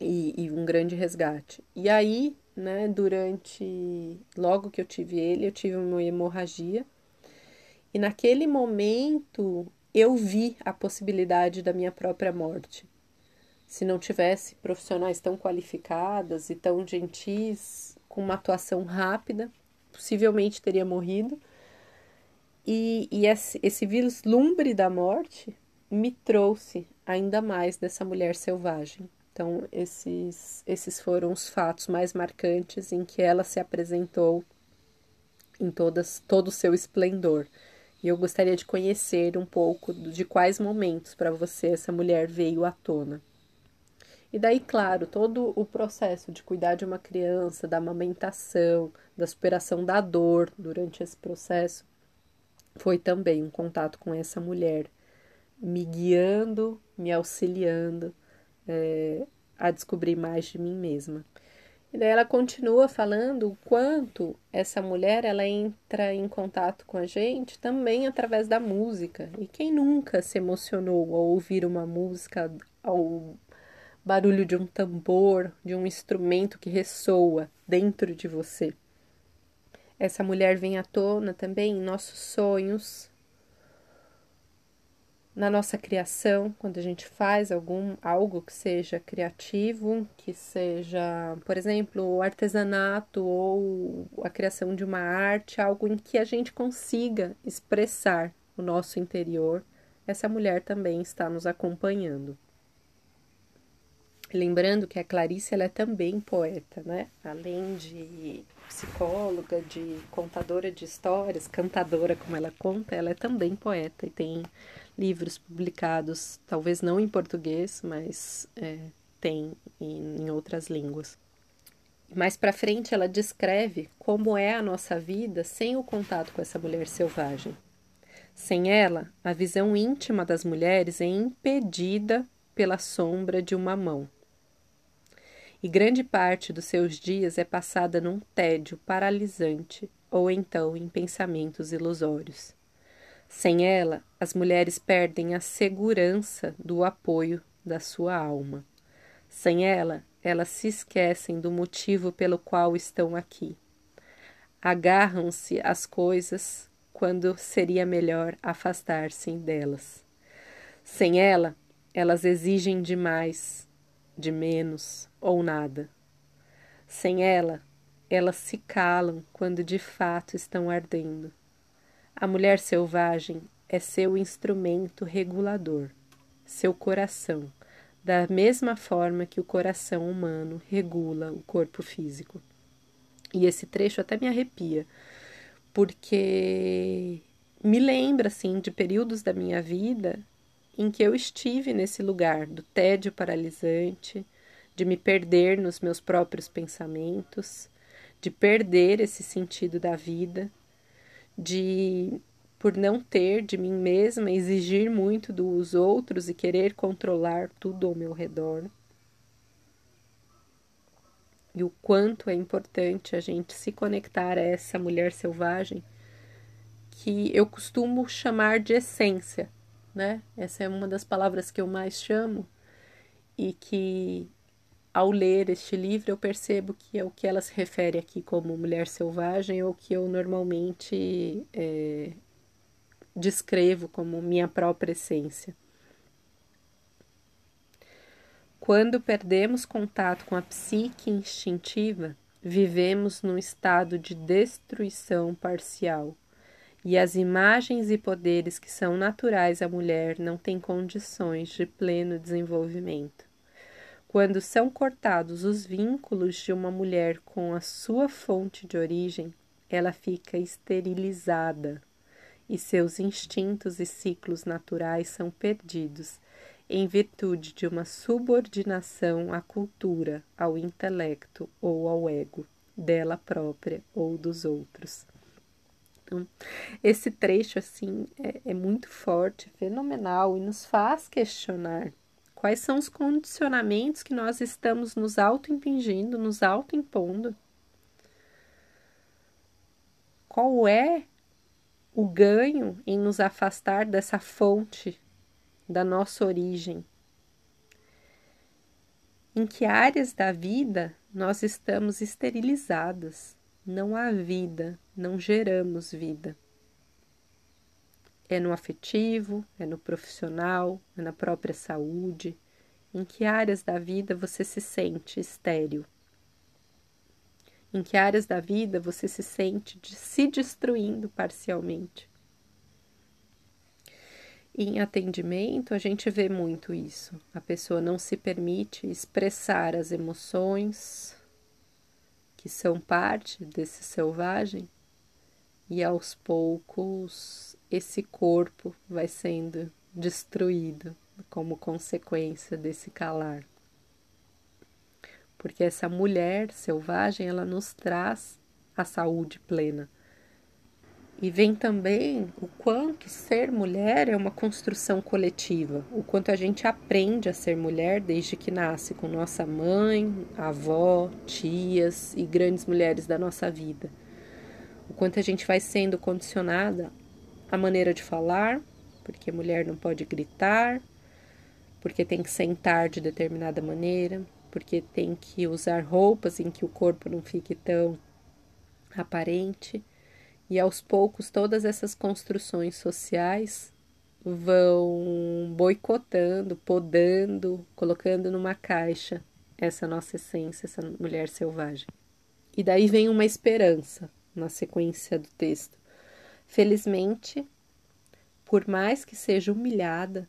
e, e, um grande resgate. E aí, né, durante logo que eu tive ele, eu tive uma hemorragia e naquele momento eu vi a possibilidade da minha própria morte. Se não tivesse profissionais tão qualificadas e tão gentis, com uma atuação rápida, possivelmente teria morrido. E, e esse, esse vislumbre da morte me trouxe ainda mais dessa mulher selvagem. Então, esses, esses foram os fatos mais marcantes em que ela se apresentou em todas, todo o seu esplendor. E eu gostaria de conhecer um pouco de quais momentos para você essa mulher veio à tona. E daí, claro, todo o processo de cuidar de uma criança, da amamentação, da superação da dor durante esse processo, foi também um contato com essa mulher, me guiando, me auxiliando é, a descobrir mais de mim mesma. E daí ela continua falando o quanto essa mulher ela entra em contato com a gente também através da música. E quem nunca se emocionou ao ouvir uma música, ao barulho de um tambor, de um instrumento que ressoa dentro de você? Essa mulher vem à tona também em nossos sonhos, na nossa criação, quando a gente faz algum algo que seja criativo, que seja, por exemplo, o artesanato ou a criação de uma arte, algo em que a gente consiga expressar o nosso interior, essa mulher também está nos acompanhando. Lembrando que a Clarice ela é também poeta, né? Além de psicóloga, de contadora de histórias, cantadora como ela conta, ela é também poeta e tem livros publicados, talvez não em português, mas é, tem em, em outras línguas. Mais para frente, ela descreve como é a nossa vida sem o contato com essa mulher selvagem. Sem ela, a visão íntima das mulheres é impedida pela sombra de uma mão. E grande parte dos seus dias é passada num tédio paralisante ou então em pensamentos ilusórios. Sem ela, as mulheres perdem a segurança do apoio da sua alma. Sem ela, elas se esquecem do motivo pelo qual estão aqui. Agarram-se às coisas quando seria melhor afastar-se delas. Sem ela, elas exigem demais, de menos ou nada. Sem ela, elas se calam quando de fato estão ardendo. A mulher selvagem é seu instrumento regulador, seu coração, da mesma forma que o coração humano regula o corpo físico. E esse trecho até me arrepia, porque me lembra assim de períodos da minha vida em que eu estive nesse lugar do tédio paralisante, de me perder nos meus próprios pensamentos, de perder esse sentido da vida, de por não ter de mim mesma exigir muito dos outros e querer controlar tudo ao meu redor. E o quanto é importante a gente se conectar a essa mulher selvagem que eu costumo chamar de essência, né? Essa é uma das palavras que eu mais chamo e que ao ler este livro eu percebo que é o que ela se refere aqui como mulher selvagem ou que eu normalmente é, descrevo como minha própria essência. Quando perdemos contato com a psique instintiva, vivemos num estado de destruição parcial e as imagens e poderes que são naturais à mulher não têm condições de pleno desenvolvimento. Quando são cortados os vínculos de uma mulher com a sua fonte de origem, ela fica esterilizada e seus instintos e ciclos naturais são perdidos em virtude de uma subordinação à cultura, ao intelecto ou ao ego dela própria ou dos outros. Então, esse trecho assim é, é muito forte, fenomenal e nos faz questionar quais são os condicionamentos que nós estamos nos auto-impingindo, nos auto-impondo. Qual é o ganho em nos afastar dessa fonte da nossa origem? Em que áreas da vida nós estamos esterilizadas? Não há vida, não geramos vida. É no afetivo, é no profissional, é na própria saúde. Em que áreas da vida você se sente estéril? Em que áreas da vida você se sente de se destruindo parcialmente? Em atendimento, a gente vê muito isso. A pessoa não se permite expressar as emoções, que são parte desse selvagem, e aos poucos esse corpo vai sendo destruído como consequência desse calar. Porque essa mulher selvagem, ela nos traz a saúde plena. E vem também o quanto ser mulher é uma construção coletiva, o quanto a gente aprende a ser mulher desde que nasce com nossa mãe, avó, tias e grandes mulheres da nossa vida. O quanto a gente vai sendo condicionada à maneira de falar, porque mulher não pode gritar, porque tem que sentar de determinada maneira, porque tem que usar roupas em que o corpo não fique tão aparente e aos poucos, todas essas construções sociais vão boicotando, podando, colocando numa caixa essa nossa essência, essa mulher selvagem. E daí vem uma esperança na sequência do texto. Felizmente, por mais que seja humilhada,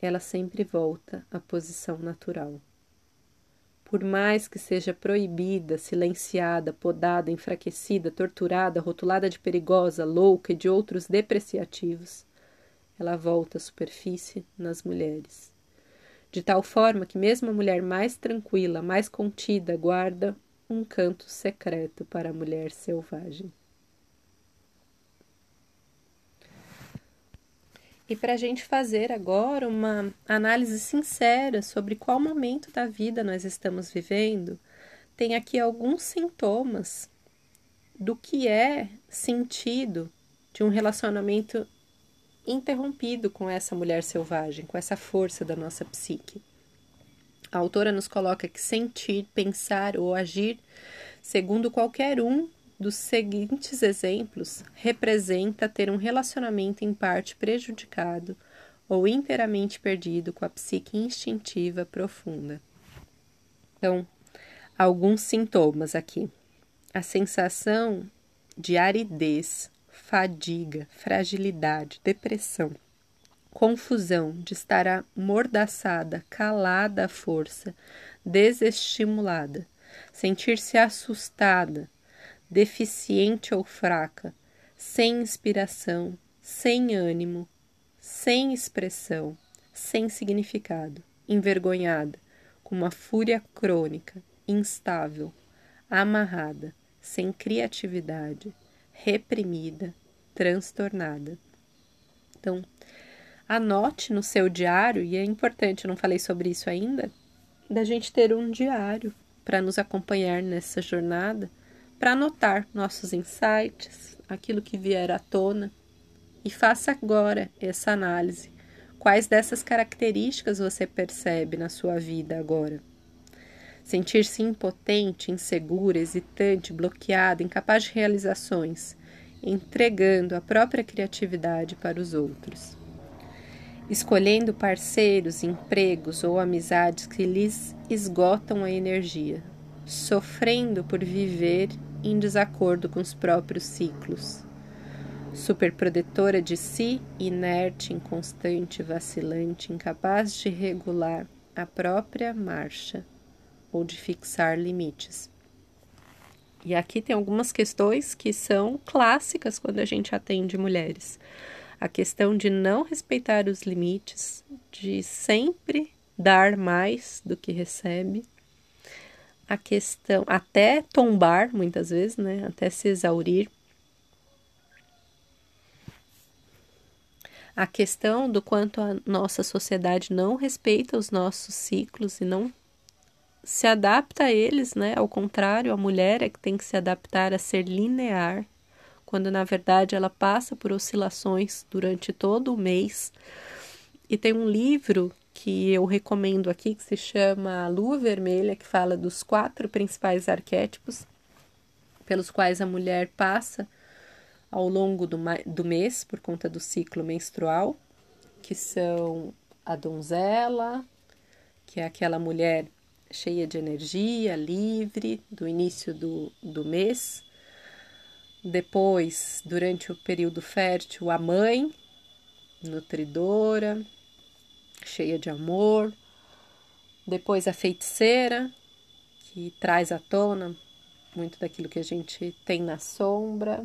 ela sempre volta à posição natural por mais que seja proibida, silenciada, podada, enfraquecida, torturada, rotulada de perigosa, louca e de outros depreciativos, ela volta à superfície nas mulheres. De tal forma que, mesmo a mulher mais tranquila, mais contida, guarda um canto secreto para a mulher selvagem. E para a gente fazer agora uma análise sincera sobre qual momento da vida nós estamos vivendo, tem aqui alguns sintomas do que é sentido de um relacionamento interrompido com essa mulher selvagem, com essa força da nossa psique. A autora nos coloca que sentir, pensar ou agir segundo qualquer um dos seguintes exemplos representa ter um relacionamento em parte prejudicado ou inteiramente perdido com a psique instintiva profunda. Então, alguns sintomas aqui. A sensação de aridez, fadiga, fragilidade, depressão, confusão de estar amordaçada, calada à força, desestimulada, sentir-se assustada, deficiente ou fraca, sem inspiração, sem ânimo, sem expressão, sem significado, envergonhada, com uma fúria crônica, instável, amarrada, sem criatividade, reprimida, transtornada. Então, anote no seu diário, e é importante, eu não falei sobre isso ainda, da gente ter um diário para nos acompanhar nessa jornada, para anotar nossos insights, aquilo que vier à tona, e faça agora essa análise. Quais dessas características você percebe na sua vida agora? Sentir-se impotente, insegura, hesitante, bloqueada, incapaz de realizações, entregando a própria criatividade para os outros. Escolhendo parceiros, empregos ou amizades que lhes esgotam a energia, sofrendo por viver em desacordo com os próprios ciclos. Superprotetora de si, inerte, inconstante, vacilante, incapaz de regular a própria marcha ou de fixar limites. E aqui tem algumas questões que são clássicas quando a gente atende mulheres. A questão de não respeitar os limites, de sempre dar mais do que recebe. A questão até tombar muitas vezes, né? Até se exaurir. A questão do quanto a nossa sociedade não respeita os nossos ciclos e não se adapta a eles, né? Ao contrário, a mulher é que tem que se adaptar a ser linear, quando na verdade ela passa por oscilações durante todo o mês. E tem um livro que eu recomendo aqui que se chama Lua Vermelha, que fala dos quatro principais arquétipos pelos quais a mulher passa ao longo do, do mês por conta do ciclo menstrual, que são a donzela, que é aquela mulher cheia de energia, livre, do início do, do mês. Depois, durante o período fértil, a mãe, nutridora, cheia de amor. Depois, a feiticeira, que traz à tona muito daquilo que a gente tem na sombra,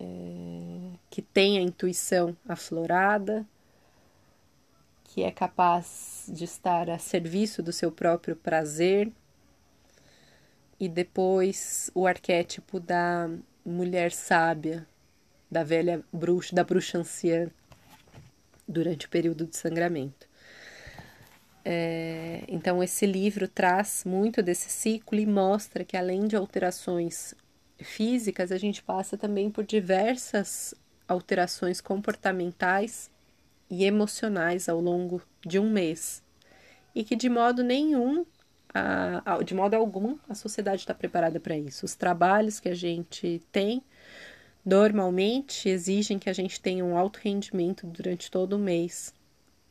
é, que tem a intuição aflorada que é capaz de estar a serviço do seu próprio prazer. E depois o arquétipo da mulher sábia, da velha bruxa, da bruxa anciã, durante o período de sangramento. É, então, esse livro traz muito desse ciclo e mostra que, além de alterações físicas, a gente passa também por diversas alterações comportamentais e emocionais ao longo de um mês e que de modo nenhum, a, de modo algum, a sociedade está preparada para isso. Os trabalhos que a gente tem normalmente exigem que a gente tenha um alto rendimento durante todo o mês,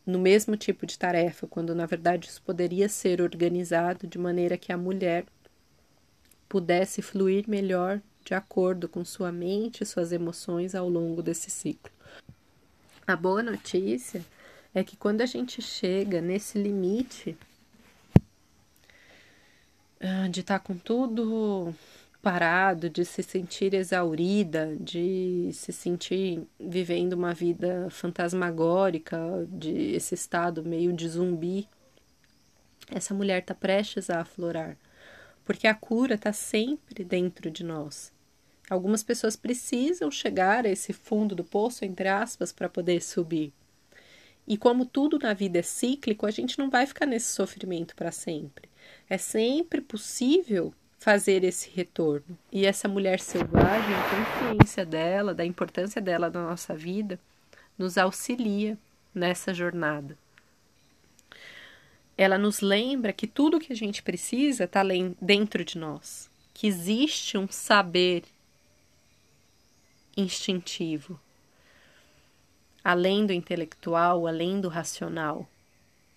no mesmo tipo de tarefa, quando na verdade isso poderia ser organizado de maneira que a mulher pudesse fluir melhor de acordo com sua mente e suas emoções ao longo desse ciclo. A boa notícia é que quando a gente chega nesse limite ah, de estar tá com tudo parado, de se sentir exaurida, de se sentir vivendo uma vida fantasmagórica, de esse estado meio de zumbi, essa mulher está prestes a aflorar, porque a cura está sempre dentro de nós. Algumas pessoas precisam chegar a esse fundo do poço, entre aspas, para poder subir. E como tudo na vida é cíclico, a gente não vai ficar nesse sofrimento para sempre. É sempre possível fazer esse retorno. E essa mulher selvagem, a consciência dela, da importância dela na nossa vida, nos auxilia nessa jornada. Ela nos lembra que tudo que a gente precisa está dentro de nós, que existe um saber instintivo, além do intelectual, além do racional,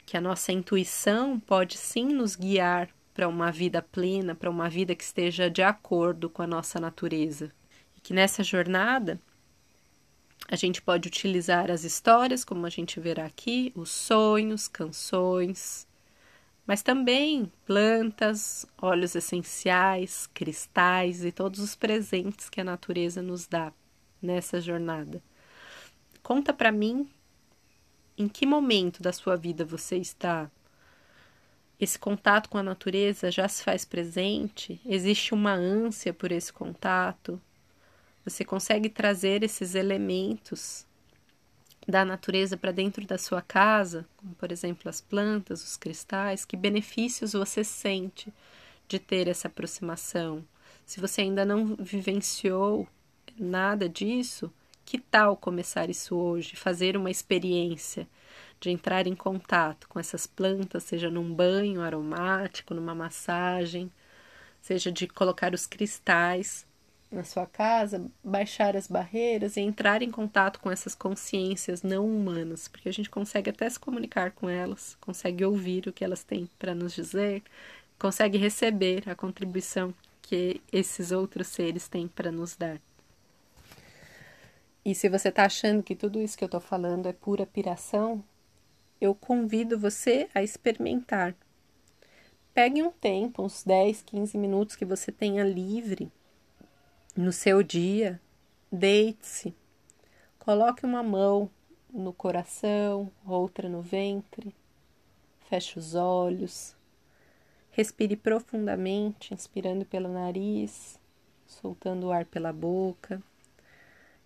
que a nossa intuição pode sim nos guiar para uma vida plena, para uma vida que esteja de acordo com a nossa natureza. E que nessa jornada a gente pode utilizar as histórias, como a gente verá aqui, os sonhos, canções, mas também plantas, óleos essenciais, cristais e todos os presentes que a natureza nos dá nessa jornada. Conta para mim em que momento da sua vida você está. Esse contato com a natureza já se faz presente? Existe uma ânsia por esse contato? Você consegue trazer esses elementos da natureza para dentro da sua casa, como por exemplo as plantas, os cristais, que benefícios você sente de ter essa aproximação? Se você ainda não vivenciou nada disso, que tal começar isso hoje? Fazer uma experiência de entrar em contato com essas plantas, seja num banho aromático, numa massagem, seja de colocar os cristais na sua casa, baixar as barreiras e entrar em contato com essas consciências não humanas, porque a gente consegue até se comunicar com elas, consegue ouvir o que elas têm para nos dizer, consegue receber a contribuição que esses outros seres têm para nos dar. E se você está achando que tudo isso que eu estou falando é pura piração, eu convido você a experimentar. Pegue um tempo, uns 10, 15 minutos que você tenha livre no seu dia, deite-se, coloque uma mão no coração, outra no ventre, feche os olhos, respire profundamente, inspirando pelo nariz, soltando o ar pela boca.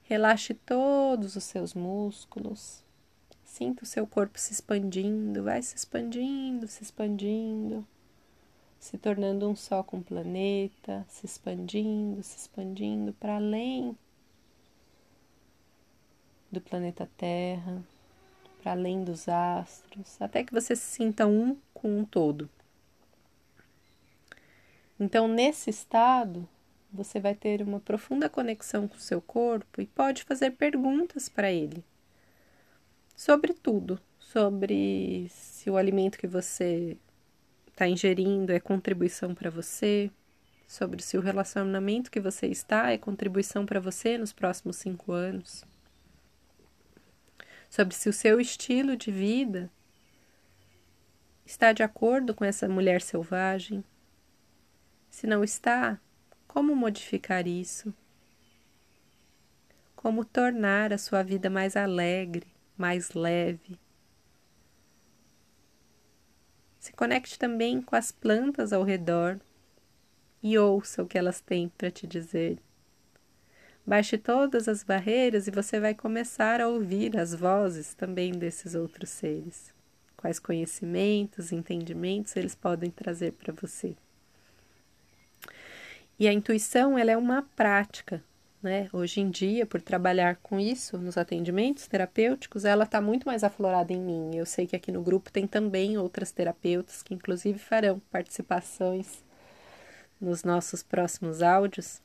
Relaxe todos os seus músculos. Sinta o seu corpo se expandindo, vai se expandindo, se expandindo se tornando um só com o planeta, se expandindo, se expandindo para além do planeta Terra, para além dos astros, até que você se sinta um com um todo. Então, nesse estado, você vai ter uma profunda conexão com o seu corpo e pode fazer perguntas para ele sobre tudo, sobre se o alimento que você está ingerindo é contribuição para você, sobre se o relacionamento que você está é contribuição para você nos próximos cinco anos, sobre se o seu estilo de vida está de acordo com essa mulher selvagem. Se não está, como modificar isso? Como tornar a sua vida mais alegre, mais leve, se conecte também com as plantas ao redor e ouça o que elas têm para te dizer. Baixe todas as barreiras e você vai começar a ouvir as vozes também desses outros seres. Quais conhecimentos, entendimentos eles podem trazer para você. E a intuição, ela é uma prática né? Hoje em dia, por trabalhar com isso nos atendimentos terapêuticos, ela está muito mais aflorada em mim. Eu sei que aqui no grupo tem também outras terapeutas que, inclusive, farão participações nos nossos próximos áudios.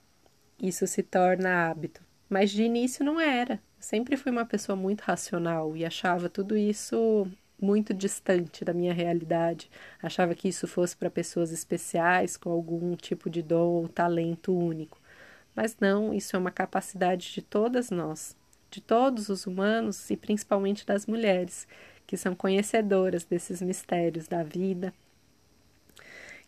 Isso se torna hábito. Mas de início não era. Eu sempre fui uma pessoa muito racional e achava tudo isso muito distante da minha realidade. Achava que isso fosse para pessoas especiais com algum tipo de dom ou talento único. Mas não, isso é uma capacidade de todas nós, de todos os humanos e principalmente das mulheres, que são conhecedoras desses mistérios da vida,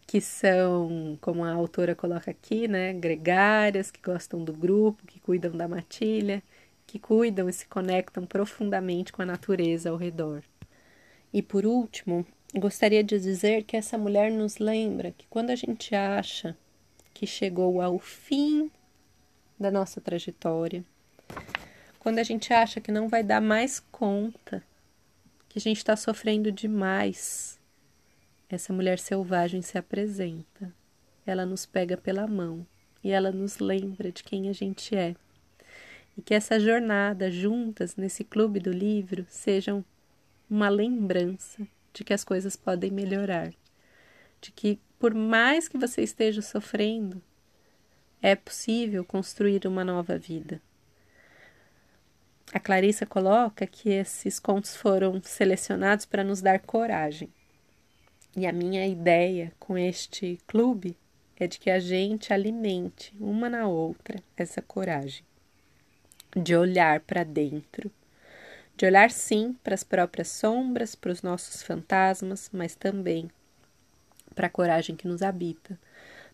que são, como a autora coloca aqui, né, gregárias, que gostam do grupo, que cuidam da matilha, que cuidam e se conectam profundamente com a natureza ao redor. E por último, gostaria de dizer que essa mulher nos lembra que quando a gente acha que chegou ao fim da nossa trajetória, quando a gente acha que não vai dar mais conta, que a gente está sofrendo demais, essa mulher selvagem se apresenta. Ela nos pega pela mão e ela nos lembra de quem a gente é. E que essa jornada juntas nesse clube do livro sejam uma lembrança de que as coisas podem melhorar, de que por mais que você esteja sofrendo, é possível construir uma nova vida. A Clarissa coloca que esses contos foram selecionados para nos dar coragem. E a minha ideia com este clube é de que a gente alimente uma na outra essa coragem de olhar para dentro, de olhar sim para as próprias sombras, para os nossos fantasmas, mas também para a coragem que nos habita,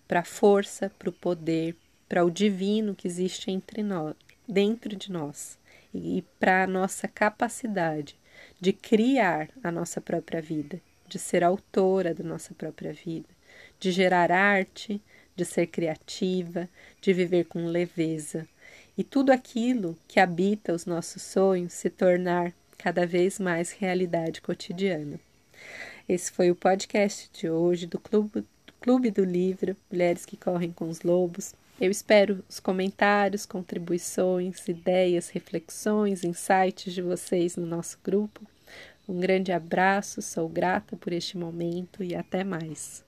para a força, para o poder, para o divino que existe entre nós, dentro de nós e para a nossa capacidade de criar a nossa própria vida, de ser autora da nossa própria vida, de gerar arte, de ser criativa, de viver com leveza e tudo aquilo que habita os nossos sonhos se tornar cada vez mais realidade cotidiana. Esse foi o podcast de hoje do Clube, Clube do Livro Mulheres que Correm com os Lobos. Eu espero os comentários, contribuições, ideias, reflexões, insights de vocês no nosso grupo. Um grande abraço, sou grata por este momento e até mais.